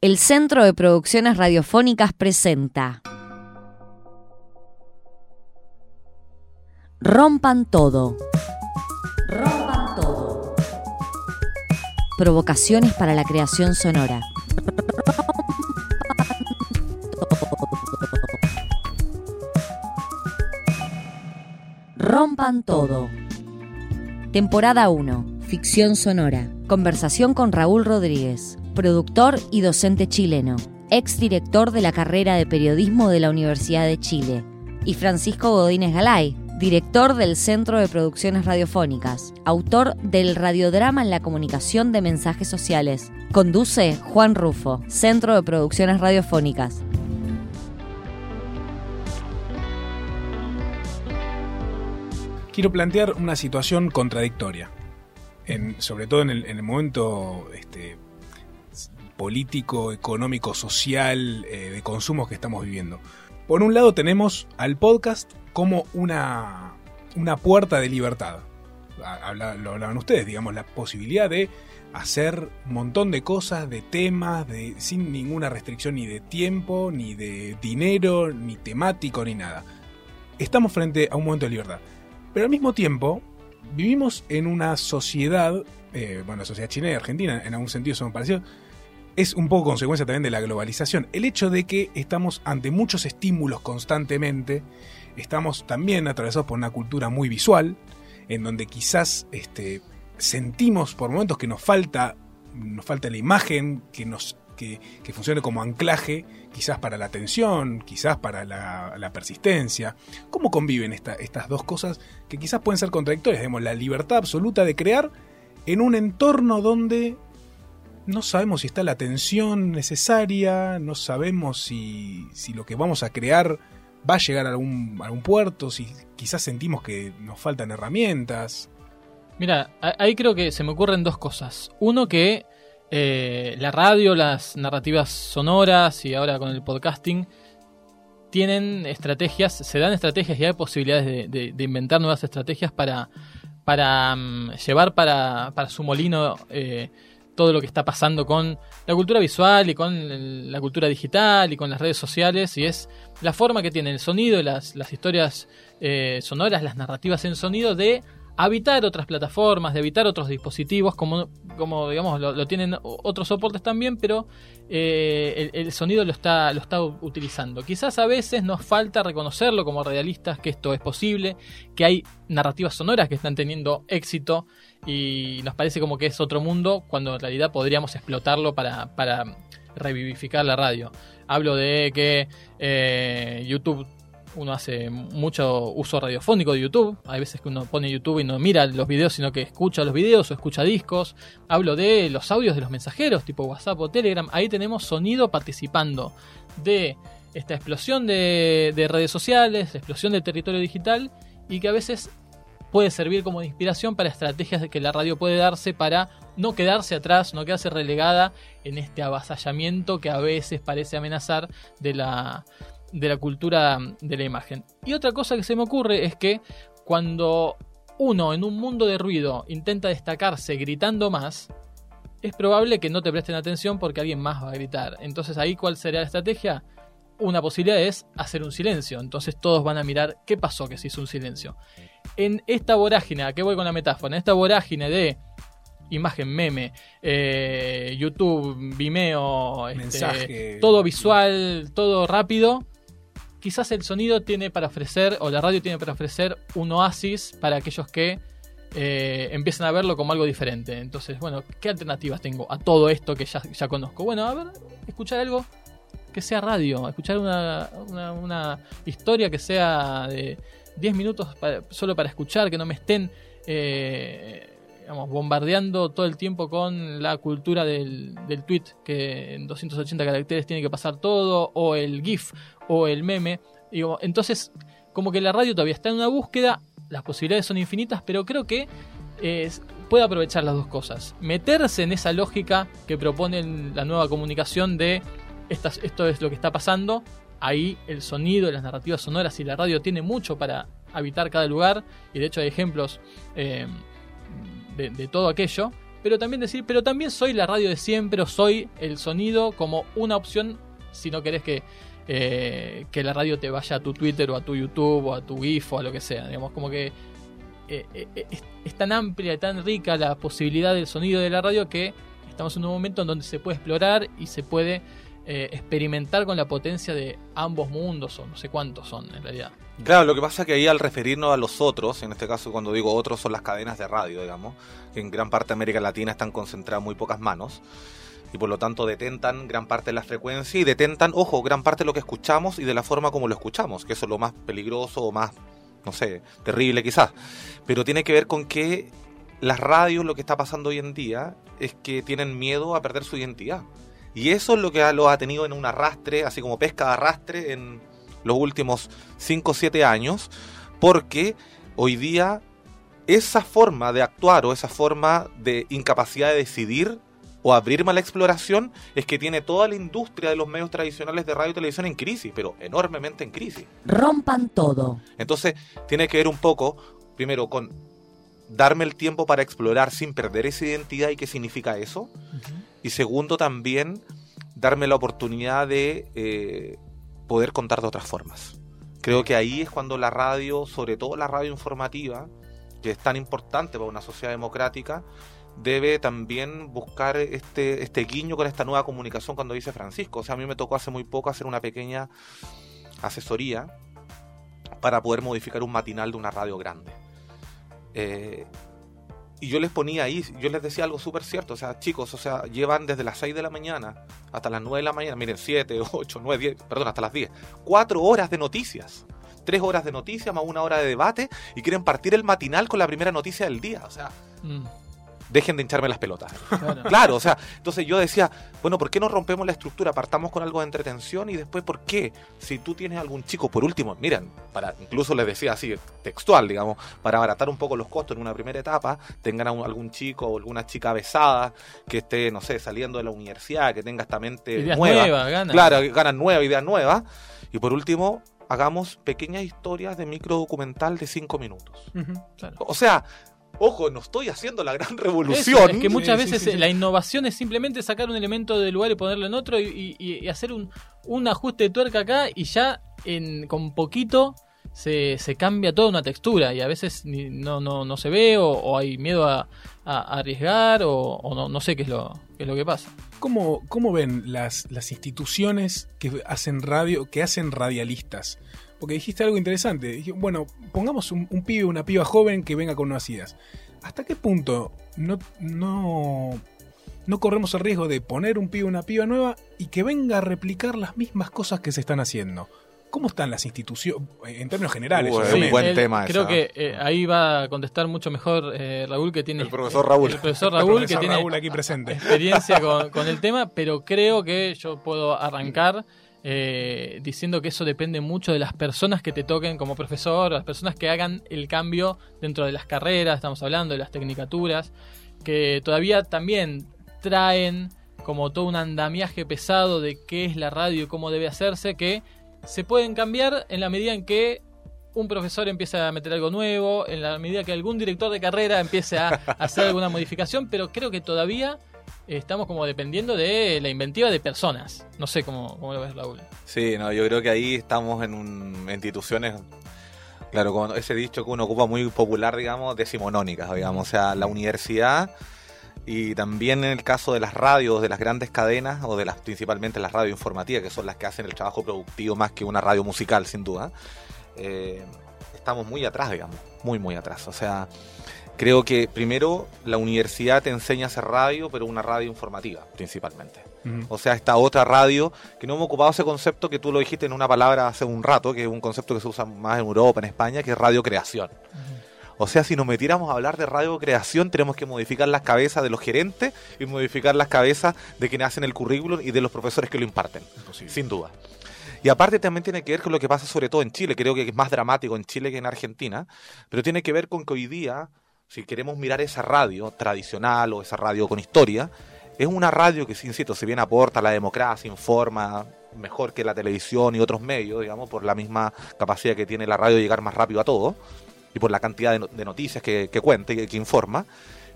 El Centro de Producciones Radiofónicas presenta Rompan todo. Rompan todo. Provocaciones para la creación sonora. Rompan todo. Temporada 1. Ficción sonora. Conversación con Raúl Rodríguez, productor y docente chileno, ex director de la carrera de periodismo de la Universidad de Chile, y Francisco Godínez Galay, director del Centro de Producciones Radiofónicas, autor del radiodrama en la comunicación de mensajes sociales. Conduce Juan Rufo, Centro de Producciones Radiofónicas. quiero plantear una situación contradictoria, sobre todo en el, en el momento este, político, económico, social, eh, de consumos que estamos viviendo. Por un lado tenemos al podcast como una, una puerta de libertad. Lo hablaban ustedes, digamos, la posibilidad de hacer un montón de cosas, de temas, de, sin ninguna restricción ni de tiempo, ni de dinero, ni temático, ni nada. Estamos frente a un momento de libertad. Pero al mismo tiempo, vivimos en una sociedad, eh, bueno, sociedad china y argentina, en algún sentido son parecidos, es un poco consecuencia también de la globalización. El hecho de que estamos ante muchos estímulos constantemente, estamos también atravesados por una cultura muy visual, en donde quizás este, sentimos por momentos que nos falta, nos falta la imagen, que nos que, que, funcione como anclaje, quizás para la atención, quizás para la, persistencia. ¿Cómo conviven esta, estas dos cosas que quizás pueden ser contradictorias? Digamos, la libertad absoluta de crear en un entorno donde no sabemos si está la atención necesaria, no sabemos si, si lo que vamos a crear va a llegar a algún, a algún puerto, si quizás sentimos que nos faltan herramientas. Mira, ahí creo que se me ocurren dos cosas. Uno que eh, la radio, las narrativas sonoras y ahora con el podcasting tienen estrategias, se dan estrategias y hay posibilidades de, de, inventar nuevas estrategias para, para um, llevar para, para, su molino eh, todo lo que está pasando con la cultura visual y con la cultura digital y con las redes sociales y es la forma que tiene el sonido, las, las historias eh, sonoras, las narrativas en sonido de habitar otras plataformas, de evitar otros dispositivos, como, como digamos, lo, tienen otros soportes también, pero eh, el, el, sonido lo está, lo está utilizando. Quizás a veces nos falta reconocerlo como realistas, que esto es posible, que hay narrativas sonoras que están teniendo éxito y nos parece como que es otro mundo, cuando en realidad podríamos explotarlo para, para revivificar la radio. Hablo de que eh, YouTube uno hace mucho uso radiofónico de YouTube. Hay veces que uno pone YouTube y no mira los videos, sino que escucha los videos o escucha discos. Hablo de los audios de los mensajeros, tipo WhatsApp o Telegram. Ahí tenemos sonido participando de esta explosión de, de redes sociales, explosión del territorio digital y que a veces puede servir como inspiración para estrategias que la radio puede darse para no quedarse atrás, no quedarse relegada en este avasallamiento que a veces parece amenazar de la, de la cultura de la imagen. Y otra cosa que se me ocurre es que cuando uno en un mundo de ruido intenta destacarse gritando más, es probable que no te presten atención porque alguien más va a gritar. Entonces ahí cuál sería la estrategia? Una posibilidad es hacer un silencio. Entonces todos van a mirar qué pasó que se hizo un silencio. En esta vorágine, ¿a qué voy con la metáfora? En esta vorágine de imagen, meme, eh, YouTube, Vimeo, este, todo visual, todo rápido, quizás el sonido tiene para ofrecer, o la radio tiene para ofrecer un oasis para aquellos que eh, empiezan a verlo como algo diferente. Entonces, bueno, ¿qué alternativas tengo a todo esto que ya, ya conozco? Bueno, a ver, escuchar algo que sea radio, escuchar una, una, una historia que sea de 10 minutos para, solo para escuchar, que no me estén... Eh, bombardeando todo el tiempo con la cultura del, del tweet, que en 280 caracteres tiene que pasar todo, o el GIF, o el meme. Digo, entonces, como que la radio todavía está en una búsqueda, las posibilidades son infinitas, pero creo que eh, puede aprovechar las dos cosas. Meterse en esa lógica que propone la nueva comunicación de estas, esto es lo que está pasando. Ahí el sonido, las narrativas sonoras y la radio tiene mucho para habitar cada lugar. Y de hecho hay ejemplos. Eh, de, todo aquello, pero también decir, pero también soy la radio de siempre, o soy el sonido como una opción si no querés que, eh, que la radio te vaya a tu Twitter o a tu YouTube o a tu GIF o a lo que sea. Digamos, como que eh, eh, es, tan amplia y tan rica la posibilidad del sonido de la radio que estamos en un momento en donde se puede explorar y se puede experimentar con la potencia de ambos mundos, o no sé cuántos son en realidad. Claro, lo que pasa es que ahí al referirnos a los otros, en este caso cuando digo otros son las cadenas de radio, digamos, que en gran parte de América Latina están concentradas en muy pocas manos, y por lo tanto detentan gran parte de la frecuencia y detentan, ojo, gran parte de lo que escuchamos y de la forma como lo escuchamos, que eso es lo más peligroso o más, no sé, terrible quizás. Pero tiene que ver con que las radios lo que está pasando hoy en día es que tienen miedo a perder su identidad. Y eso es lo que lo ha tenido en un arrastre, así como pesca de arrastre en los últimos 5 o 7 años, porque hoy día esa forma de actuar o esa forma de incapacidad de decidir o abrirme a la exploración es que tiene toda la industria de los medios tradicionales de radio y televisión en crisis, pero enormemente en crisis. Rompan todo. Entonces, tiene que ver un poco, primero, con darme el tiempo para explorar sin perder esa identidad y qué significa eso. Y segundo, también darme la oportunidad de eh, poder contar de otras formas. Creo que ahí es cuando la radio, sobre todo la radio informativa, que es tan importante para una sociedad democrática, debe también buscar este, este guiño con esta nueva comunicación cuando dice Francisco. O sea, a mí me tocó hace muy poco hacer una pequeña asesoría para poder modificar un matinal de una radio grande. Eh, y yo les ponía ahí, yo les decía algo súper cierto, o sea, chicos, o sea, llevan desde las 6 de la mañana hasta las 9 de la mañana, miren, 7, 8, 9, 10, perdón, hasta las 10, 4 horas de noticias. 3 horas de noticias más una hora de debate y quieren partir el matinal con la primera noticia del día. O sea, mm dejen de hincharme las pelotas. Claro. o sea, entonces yo decía, bueno, ¿por qué no rompemos la estructura? Partamos con algo de entretención y después, ¿por qué? Si tú tienes algún chico, por último, miren, para incluso les decía así, textual, digamos, para abaratar un poco los costos en una primera etapa, tengan algún chico o alguna chica besada que esté, no sé, saliendo de la universidad, que tenga esta mente nueva. ganas. Claro, ganas nuevas, ideas nuevas. Y por último, hagamos pequeñas historias de micro documental de cinco minutos. O sea, Ojo, no estoy haciendo la gran revolución. es que muchas veces la innovación es simplemente sacar un elemento del lugar y ponerlo en otro y, hacer un, ajuste de tuerca acá y ya en, con poquito se, cambia toda una textura y a veces no, no, no se ve o, hay miedo a, arriesgar o, no, no, sé qué es lo, qué es lo que pasa. ¿Cómo, cómo ven las, las instituciones que hacen radio, que hacen radialistas? Porque dijiste algo interesante. Dije, bueno, pongamos un, pibe, una piba joven que venga con nuevas ideas. ¿Hasta qué punto no, no, no corremos el riesgo de poner un pibe, una piba nueva y que venga a replicar las mismas cosas que se están haciendo? ¿Cómo están las instituciones en términos generales? un buen tema. Creo que eh, ahí va a contestar mucho mejor eh, Raúl que tiene el profesor Raúl, el profesor Raúl que tiene aquí presente. experiencia con, con, el tema, pero creo que yo puedo arrancar eh, diciendo que eso depende mucho de las personas que te toquen como profesor, las personas que hagan el cambio dentro de las carreras, estamos hablando de las tecnicaturas, que todavía también traen como todo un andamiaje pesado de qué es la radio y cómo debe hacerse, que se pueden cambiar en la medida en que un profesor empieza a meter algo nuevo, en la medida que algún director de carrera empiece a hacer alguna modificación, pero creo que todavía estamos como dependiendo de la inventiva de personas. No sé cómo, cómo lo ves, Raúl. Sí, no, yo creo que ahí estamos en un, instituciones, claro, con ese dicho que uno ocupa muy popular, digamos, decimonónicas, digamos, o sea, la universidad y también en el caso de las radios, de las grandes cadenas, o de las principalmente las radios informativas, que son las que hacen el trabajo productivo más que una radio musical, sin duda, eh, estamos muy atrás, digamos, muy, muy atrás. O sea, Creo que primero la universidad te enseña a hacer radio, pero una radio informativa principalmente. O sea, esta otra radio, que no hemos ocupado ese concepto que tú lo dijiste en una palabra hace un rato, que es un concepto que se usa más en Europa, en España, que es radio creación. O sea, si nos metiéramos a hablar de radio creación, tenemos que modificar las cabezas de los gerentes y modificar las cabezas de quienes hacen el currículum y de los profesores que lo imparten. Sin duda. Y aparte también tiene que ver con lo que pasa sobre todo en Chile. Creo que es más dramático en Chile que en Argentina. Pero tiene que ver con que hoy día si queremos mirar esa radio tradicional o esa radio con historia, es una radio que, insisto, si bien aporta a la democracia, informa mejor que la televisión y otros medios, digamos, por la misma capacidad que tiene la radio de llegar más rápido a todo y por la cantidad de, noticias que, cuenta y que, informa,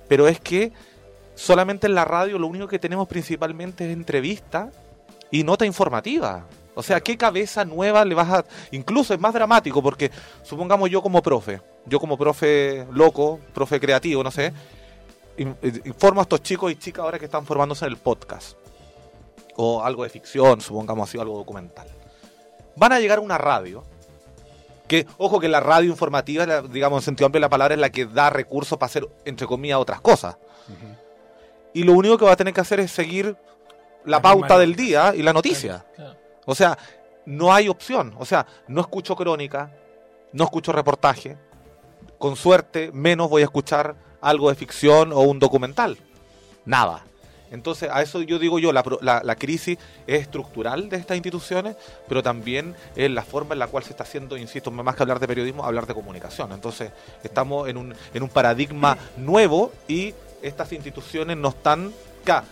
pero es que solamente en la radio lo único que tenemos principalmente es entrevista y nota informativa. O sea, ¿qué cabeza nueva le vas a...? Incluso es más dramático porque supongamos yo como profe, yo como profe loco, profe creativo, no sé, in- informo a estos chicos y chicas ahora que están formándose en el podcast. O algo de ficción, supongamos así, algo documental. Van a llegar a una radio. Que, ojo que la radio informativa, la- digamos en sentido amplio de la palabra, es la que da recursos para hacer, entre comillas, otras cosas. Y lo único que va a tener que hacer es seguir la La pauta del día y la noticia. Claro. O sea, no hay opción. O sea, no escucho crónica, no escucho reportaje. Con suerte, menos voy a escuchar algo de ficción o un documental. Nada. Entonces, a eso yo digo yo, la, la- crisis es estructural de estas instituciones, pero también es la forma en la cual se está haciendo, insisto, más que hablar de periodismo, hablar de comunicación. Entonces, estamos en un, en un paradigma nuevo y estas instituciones no están... acá.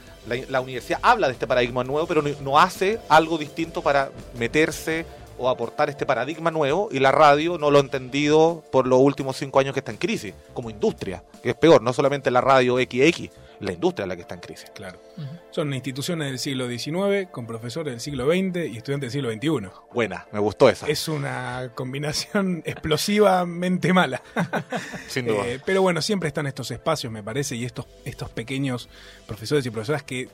La, universidad habla de este paradigma nuevo, pero no hace algo distinto para meterse o aportar este paradigma nuevo y la radio no lo ha entendido por los últimos cinco años que está en crisis, como industria, que es peor, no solamente la radio XX, la industria es la que está en crisis. Claro. Son instituciones del siglo XIX con profesores del siglo XX y estudiantes del siglo XXI. Buena, me gustó esa, Es una combinación explosivamente mala. sin duda. Eh, pero bueno, siempre están estos espacios, me parece, y estos, estos pequeños profesores y profesoras que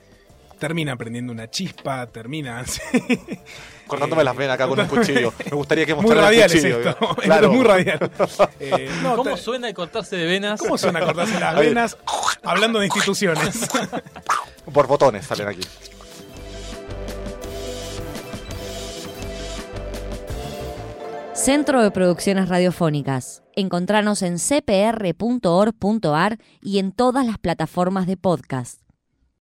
terminan aprendiendo una chispa, terminan... Cortándome eh, las venas acá con un cuchillo. Me gustaría que muy mostrara el es cuchillo. esto. ¿no? Esto Claro. es muy radial. Eh, no, ¿Cómo te- suena el cortarse de venas? ¿Cómo suena cortarse las venas hablando de instituciones? Por botones salen aquí. Centro de Producciones Radiofónicas. Encontranos en cpr.org.ar y en todas las plataformas de podcast.